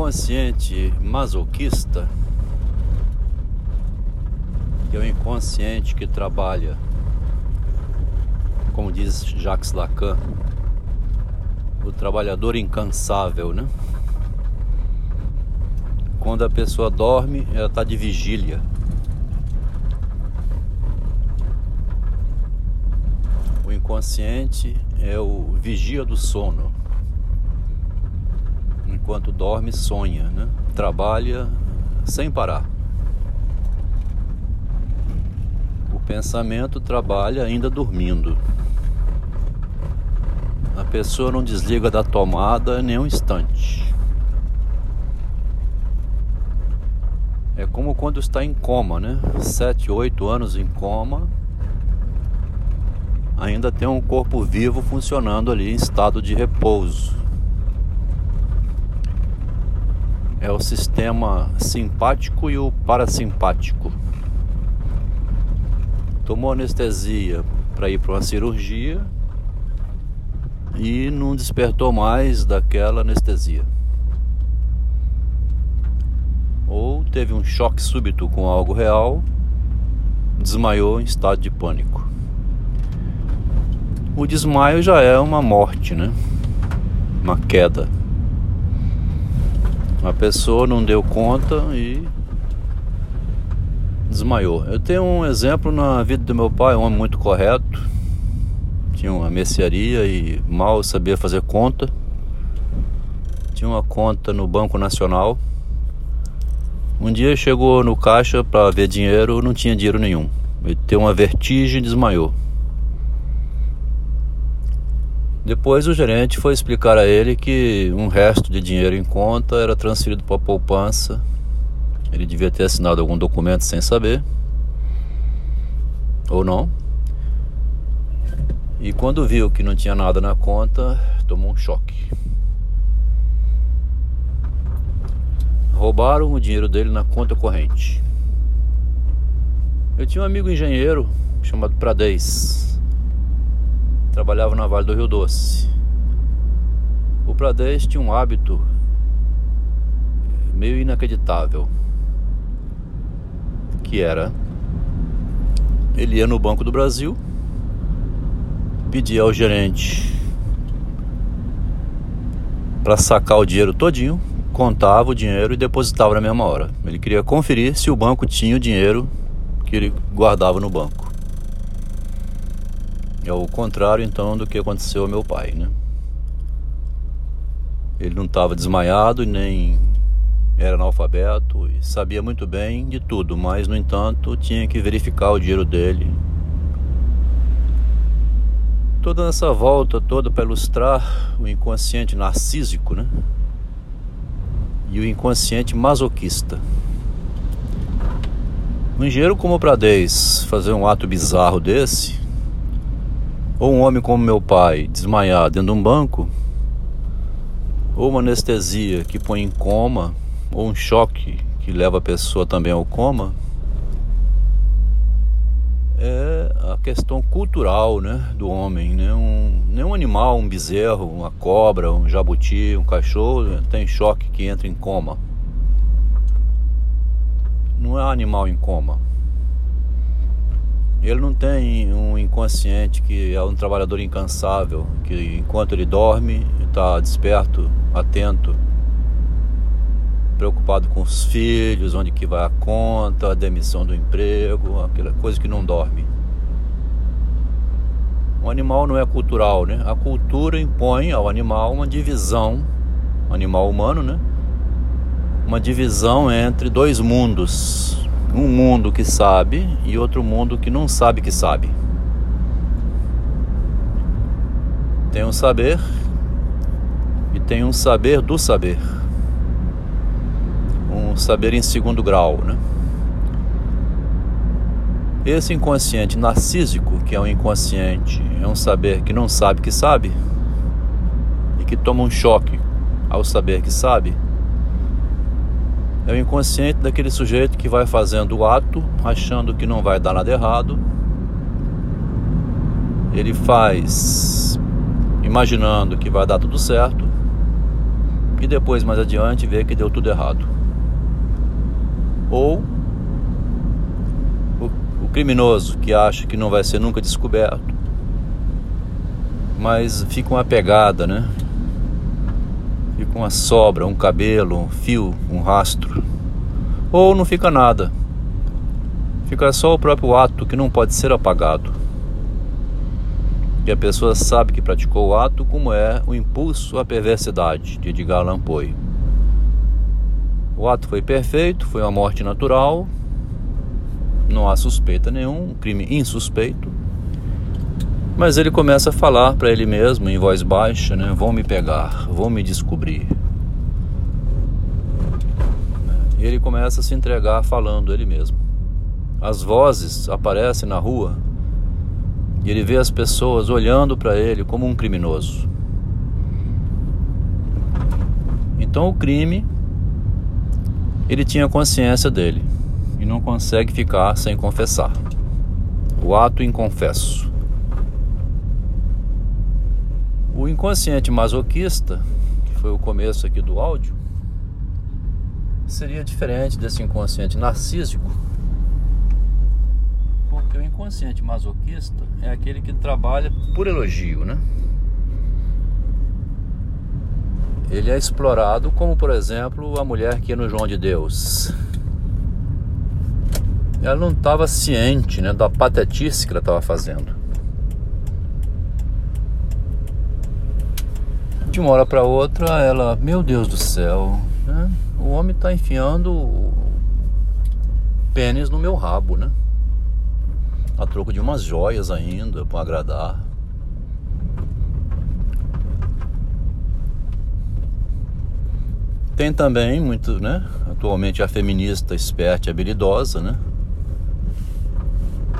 inconsciente masoquista, é o inconsciente que trabalha, como diz Jacques Lacan, o trabalhador incansável, né? Quando a pessoa dorme, ela está de vigília. O inconsciente é o vigia do sono. Enquanto dorme, sonha, né? Trabalha sem parar. O pensamento trabalha ainda dormindo. A pessoa não desliga da tomada nem um instante. É como quando está em coma, né? Sete, oito anos em coma, ainda tem um corpo vivo funcionando ali em estado de repouso. É o sistema simpático e o parasimpático. Tomou anestesia para ir para uma cirurgia e não despertou mais daquela anestesia. Ou teve um choque súbito com algo real, desmaiou em estado de pânico. O desmaio já é uma morte, né? Uma queda. A pessoa não deu conta e desmaiou. Eu tenho um exemplo na vida do meu pai, um homem muito correto. Tinha uma mercearia e mal sabia fazer conta. Tinha uma conta no Banco Nacional um dia chegou no caixa para ver dinheiro, não tinha dinheiro nenhum. Ele teve uma vertigem e desmaiou. Depois o gerente foi explicar a ele que um resto de dinheiro em conta era transferido para a poupança. Ele devia ter assinado algum documento sem saber. Ou não. E quando viu que não tinha nada na conta, tomou um choque. roubaram o dinheiro dele na conta corrente. Eu tinha um amigo engenheiro chamado Pradez. Trabalhava na Vale do Rio Doce. O Pradez tinha um hábito meio inacreditável. Que era ele ia no Banco do Brasil, pedia ao gerente para sacar o dinheiro todinho contava o dinheiro e depositava na mesma hora. Ele queria conferir se o banco tinha o dinheiro que ele guardava no banco. É o contrário então do que aconteceu ao meu pai, né? Ele não estava desmaiado nem era analfabeto e sabia muito bem de tudo, mas no entanto tinha que verificar o dinheiro dele. Toda essa volta toda para ilustrar o inconsciente narcísico, né? e o inconsciente masoquista. Um engenheiro como o Pradez fazer um ato bizarro desse, ou um homem como meu pai desmaiar dentro de um banco, ou uma anestesia que põe em coma, ou um choque que leva a pessoa também ao coma, é a questão cultural né, do homem. Né? Um, nenhum animal, um bezerro, uma cobra, um jabuti, um cachorro tem choque que entra em coma. Não é animal em coma. Ele não tem um inconsciente que é um trabalhador incansável, que enquanto ele dorme, está desperto, atento, preocupado com os filhos, onde que vai a conta, a demissão do emprego, aquela coisa que não dorme. O animal não é cultural, né? A cultura impõe ao animal uma divisão, animal humano, né? Uma divisão entre dois mundos. Um mundo que sabe e outro mundo que não sabe que sabe. Tem um saber e tem um saber do saber um saber em segundo grau, né? Esse inconsciente narcísico, que é um inconsciente, é um saber que não sabe que sabe e que toma um choque ao saber que sabe, é o inconsciente daquele sujeito que vai fazendo o ato achando que não vai dar nada errado. Ele faz imaginando que vai dar tudo certo e depois mais adiante vê que deu tudo errado. Ou o, o criminoso que acha que não vai ser nunca descoberto, mas fica uma pegada, né? Uma sobra, um cabelo, um fio, um rastro. Ou não fica nada. Fica só o próprio ato que não pode ser apagado que a pessoa sabe que praticou o ato, como é o impulso à perversidade de Edgar Allan. O ato foi perfeito, foi uma morte natural, não há suspeita nenhum, um crime insuspeito. Mas ele começa a falar para ele mesmo em voz baixa, né? Vão me pegar, vão me descobrir. E ele começa a se entregar falando ele mesmo. As vozes aparecem na rua e ele vê as pessoas olhando para ele como um criminoso. Então o crime, ele tinha consciência dele e não consegue ficar sem confessar. O ato inconfesso. O inconsciente masoquista, que foi o começo aqui do áudio, seria diferente desse inconsciente narcísico porque o inconsciente masoquista é aquele que trabalha por elogio, né? Ele é explorado como, por exemplo, a mulher que ia no João de Deus. Ela não estava ciente né, da patetice que ela estava fazendo. De uma hora para outra, ela, meu Deus do céu, né? o homem está enfiando pênis no meu rabo, né? a troco de umas joias ainda para agradar. Tem também muito, né? Atualmente a feminista esperta e habilidosa, né?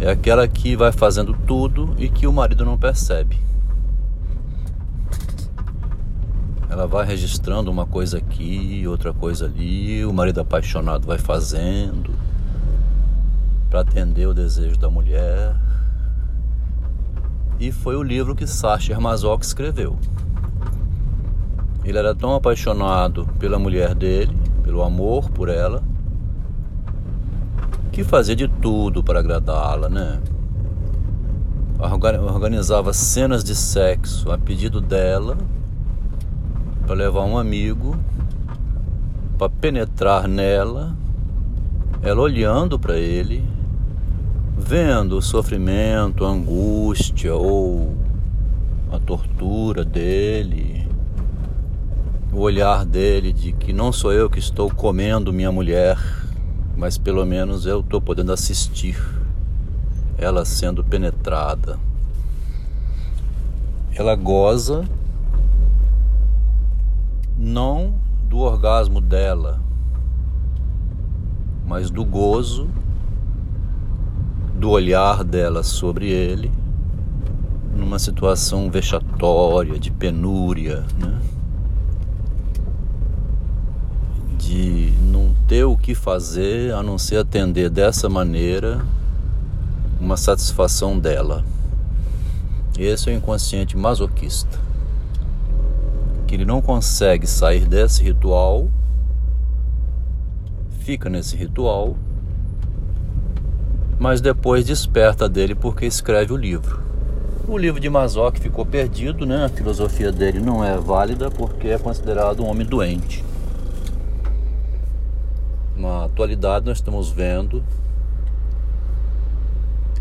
É aquela que vai fazendo tudo e que o marido não percebe. Ela vai registrando uma coisa aqui, outra coisa ali, o marido apaixonado vai fazendo para atender o desejo da mulher. E foi o livro que Sacher Masoch escreveu. Ele era tão apaixonado pela mulher dele, pelo amor por ela, que fazia de tudo para agradá-la, né? Organizava cenas de sexo a pedido dela para levar um amigo para penetrar nela, ela olhando para ele vendo o sofrimento, a angústia ou a tortura dele, o olhar dele de que não sou eu que estou comendo minha mulher, mas pelo menos eu estou podendo assistir ela sendo penetrada. Ela goza não do orgasmo dela, mas do gozo do olhar dela sobre ele, numa situação vexatória, de penúria, né? de não ter o que fazer a não ser atender dessa maneira uma satisfação dela. Esse é o inconsciente masoquista, que ele não consegue sair desse ritual, fica nesse ritual mas depois desperta dele porque escreve o livro. O livro de Mazoc ficou perdido, né? A filosofia dele não é válida porque é considerado um homem doente. Na atualidade nós estamos vendo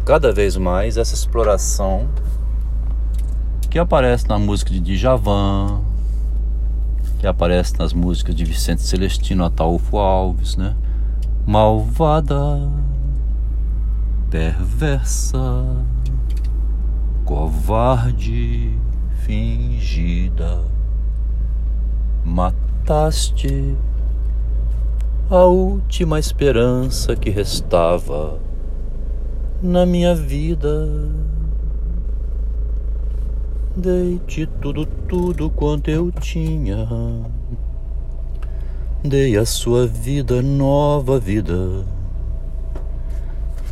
cada vez mais essa exploração que aparece na música de Djavan, que aparece nas músicas de Vicente Celestino, Ataúfo Alves, né? Malvada perversa, covarde, fingida. Mataste a última esperança que restava na minha vida. Dei-te tudo, tudo quanto eu tinha. Dei a sua vida, nova vida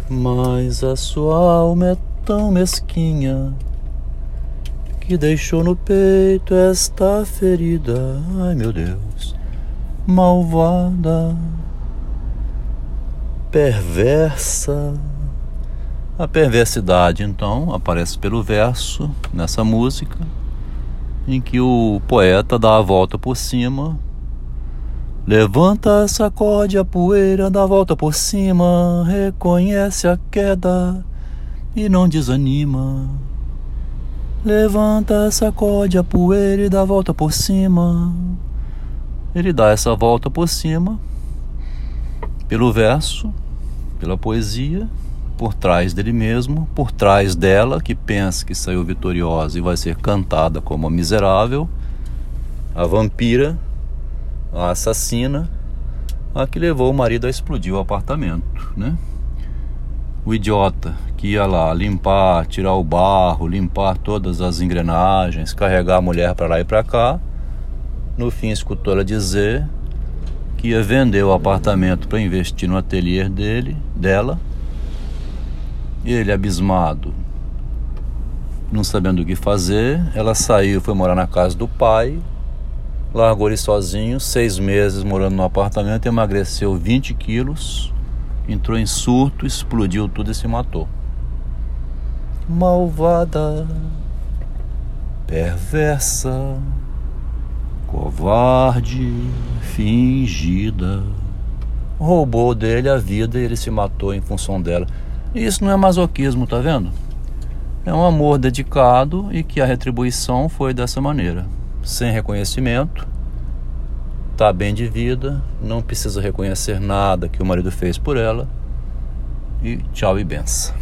mas a sua alma é tão mesquinha que deixou no peito esta ferida. Ai meu Deus, malvada, perversa. A perversidade, então, aparece pelo verso nessa música, em que o poeta dá a volta por cima. Levanta, sacode a poeira, dá a volta por cima, reconhece a queda e não desanima. Levanta, sacode a poeira e dá a volta por cima. Ele dá essa volta por cima, pelo verso, pela poesia, por trás dele mesmo, por trás dela, que pensa que saiu vitoriosa e vai ser cantada como a miserável, a vampira, a assassina, a que levou o marido a explodir o apartamento, né? O idiota que ia lá limpar, tirar o barro, limpar todas as engrenagens, carregar a mulher para lá e para cá, no fim escutou ela dizer que ia vender o apartamento para investir no ateliê dele, dela ele, abismado, não sabendo o que fazer, ela saiu, foi morar na casa do pai, largou ele sozinho, seis meses morando no apartamento, emagreceu 20 quilos, entrou em surto, explodiu tudo e se matou. Malvada, perversa, covarde, fingida. Roubou dele a vida e ele se matou em função dela. Isso não é masoquismo, tá vendo? É um amor dedicado e que a retribuição foi dessa maneira, sem reconhecimento, tá bem de vida, não precisa reconhecer nada que o marido fez por ela e tchau e benção.